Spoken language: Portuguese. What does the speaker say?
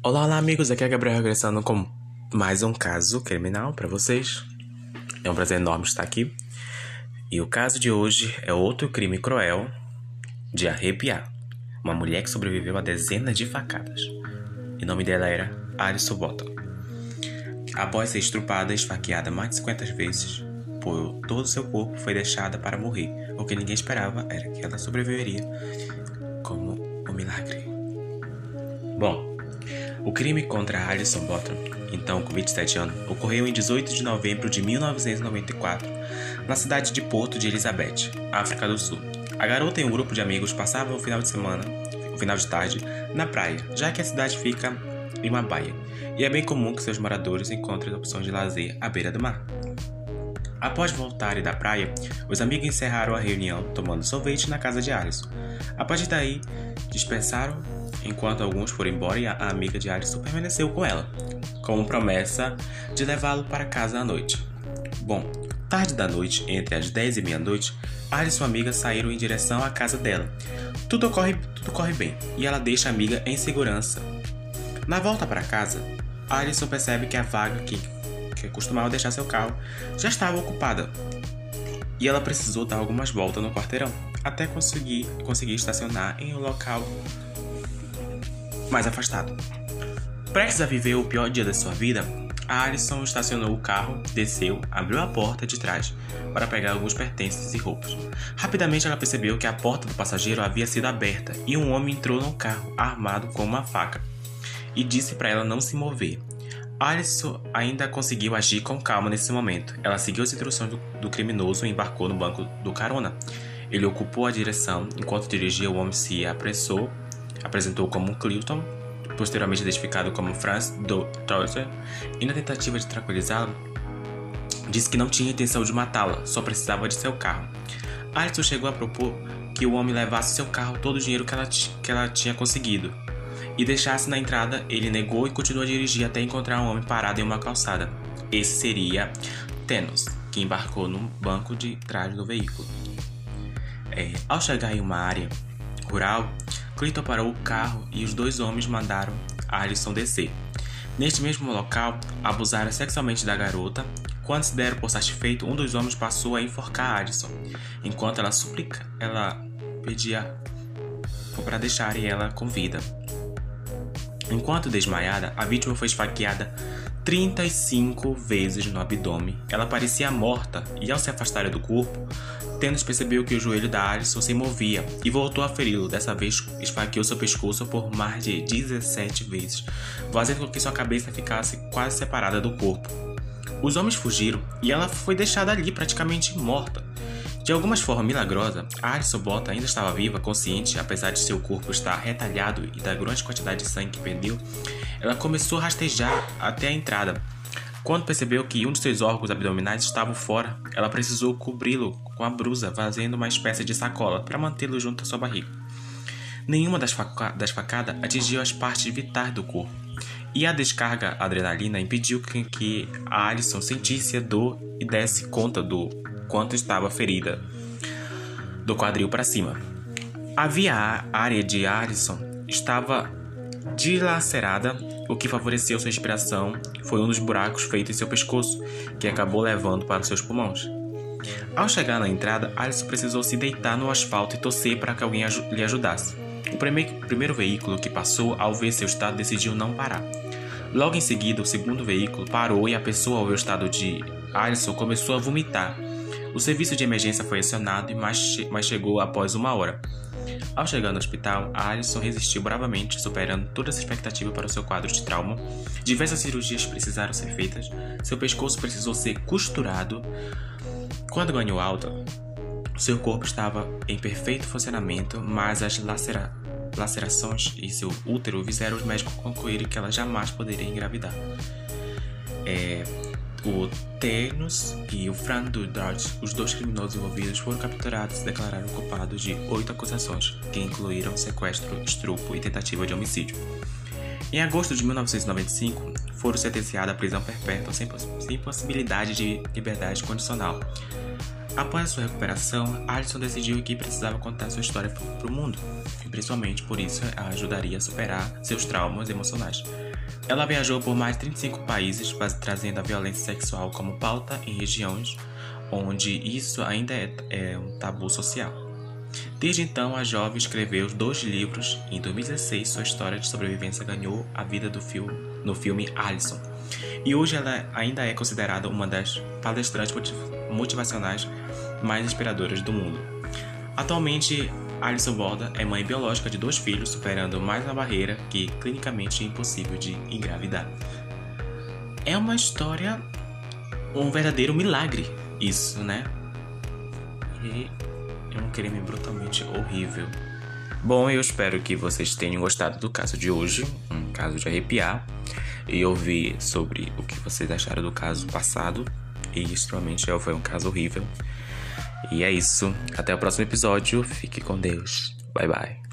Olá, olá amigos, aqui é Gabriel regressando com mais um caso criminal para vocês. É um prazer enorme estar aqui. E o caso de hoje é outro crime cruel de arrepiar. Uma mulher que sobreviveu a dezenas de facadas. E o nome dela era Alison Bottom. Após ser estrupada e esfaqueada mais de 50 vezes por todo o seu corpo, foi deixada para morrer. O que ninguém esperava era que ela sobreviveria como um milagre. Bom, o crime contra Alison Bottom, então com 27 anos, ocorreu em 18 de novembro de 1994, na cidade de Porto de Elizabeth, África do Sul. A garota e um grupo de amigos passavam o final de semana, o final de tarde, na praia, já que a cidade fica em uma baía, e é bem comum que seus moradores encontrem opções de lazer à beira do mar. Após voltarem da praia, os amigos encerraram a reunião tomando sorvete na casa de Alison. A partir daí, dispersaram enquanto alguns foram embora e a amiga de Alison permaneceu com ela, com promessa de levá-lo para casa à noite. Bom, tarde da noite, entre as 10 e meia-noite, Alison e sua amiga saíram em direção à casa dela. Tudo corre, tudo corre bem e ela deixa a amiga em segurança. Na volta para casa, Alison percebe que a vaga que, que costumava deixar seu carro já estava ocupada e ela precisou dar algumas voltas no quarteirão até conseguir, conseguir estacionar em um local mais afastado. Prestes a viver o pior dia da sua vida, Alison estacionou o carro, desceu, abriu a porta de trás para pegar alguns pertences e roupas. Rapidamente ela percebeu que a porta do passageiro havia sido aberta e um homem entrou no carro armado com uma faca e disse para ela não se mover. Alison ainda conseguiu agir com calma nesse momento. Ela seguiu as instruções do criminoso e embarcou no banco do carona. Ele ocupou a direção enquanto dirigia. O homem se apressou, apresentou como Clifton, posteriormente identificado como Franz do Torter, e na tentativa de tranquilizá-la, disse que não tinha intenção de matá-la, só precisava de seu carro. Alison chegou a propor que o homem levasse seu carro todo o dinheiro que ela, que ela tinha conseguido e deixasse na entrada. Ele negou e continuou a dirigir até encontrar um homem parado em uma calçada. Esse seria Tenos, que embarcou no banco de trás do veículo. É, ao chegar em uma área rural, Clinton parou o carro e os dois homens mandaram Alison descer. Neste mesmo local, abusaram sexualmente da garota. Quando se deram por satisfeito, um dos homens passou a enforcar Alison, enquanto ela suplica, ela pedia para deixarem ela com vida. Enquanto desmaiada, a vítima foi esfaqueada 35 vezes no abdômen. Ela parecia morta e, ao se afastar do corpo, Tennis percebeu que o joelho da Alison se movia e voltou a feri-lo. Dessa vez, esfaqueou seu pescoço por mais de 17 vezes, fazendo com que sua cabeça ficasse quase separada do corpo. Os homens fugiram e ela foi deixada ali praticamente morta. De alguma forma milagrosa, Alison Bota ainda estava viva, consciente, apesar de seu corpo estar retalhado e da grande quantidade de sangue que perdeu. Ela começou a rastejar até a entrada. Quando percebeu que um de seus órgãos abdominais estava fora, ela precisou cobri-lo com a brusa, fazendo uma espécie de sacola para mantê-lo junto à sua barriga. Nenhuma das, faca das facadas atingiu as partes vitais do corpo, e a descarga adrenalina impediu que, que a Alison sentisse a dor e desse conta do quanto estava ferida do quadril para cima. A área de Alison estava dilacerada, o que favoreceu sua respiração foi um dos buracos feitos em seu pescoço, que acabou levando para seus pulmões. Ao chegar na entrada, Alison precisou se deitar no asfalto e torcer para que alguém lhe ajudasse. O primeiro, primeiro veículo que passou, ao ver seu estado, decidiu não parar. Logo em seguida, o segundo veículo parou e a pessoa, ao ver o estado de Alison, começou a vomitar. O serviço de emergência foi acionado, mas, chegou após uma hora. Ao chegar no hospital, Alison resistiu bravamente, superando toda essa expectativa para o seu quadro de trauma. Diversas cirurgias precisaram ser feitas, seu pescoço precisou ser costurado. Quando ganhou alta, seu corpo estava em perfeito funcionamento, mas as lacera lacerações e seu útero fizeram os médicos concluírem que ela jamais poderia engravidar. É, o Thanos e o Frank Dodge, os dois criminosos envolvidos, foram capturados e declararam culpados de oito acusações, que incluíram sequestro, estupro e tentativa de homicídio. Em agosto de 1995, foram sentenciados à prisão perpétua sem, poss sem possibilidade de liberdade condicional. Após sua recuperação, Alison decidiu que precisava contar sua história para o mundo, e principalmente por isso a ajudaria a superar seus traumas emocionais. Ela viajou por mais de 35 países, trazendo a violência sexual como pauta em regiões onde isso ainda é, é um tabu social. Desde então, a jovem escreveu dois livros em 2016 sua história de sobrevivência ganhou a vida do filme, no filme Alison. E hoje ela ainda é considerada uma das palestrantes motivacionais mais inspiradoras do mundo. Atualmente, Alison Borda é mãe biológica de dois filhos, superando mais uma barreira que clinicamente é impossível de engravidar. É uma história, um verdadeiro milagre, isso, né? E é um crime brutalmente horrível. Bom, eu espero que vocês tenham gostado do caso de hoje, um caso de arrepiar, e ouvir sobre o que vocês acharam do caso passado. E extremamente foi um caso horrível. E é isso. Até o próximo episódio. Fique com Deus. Bye bye.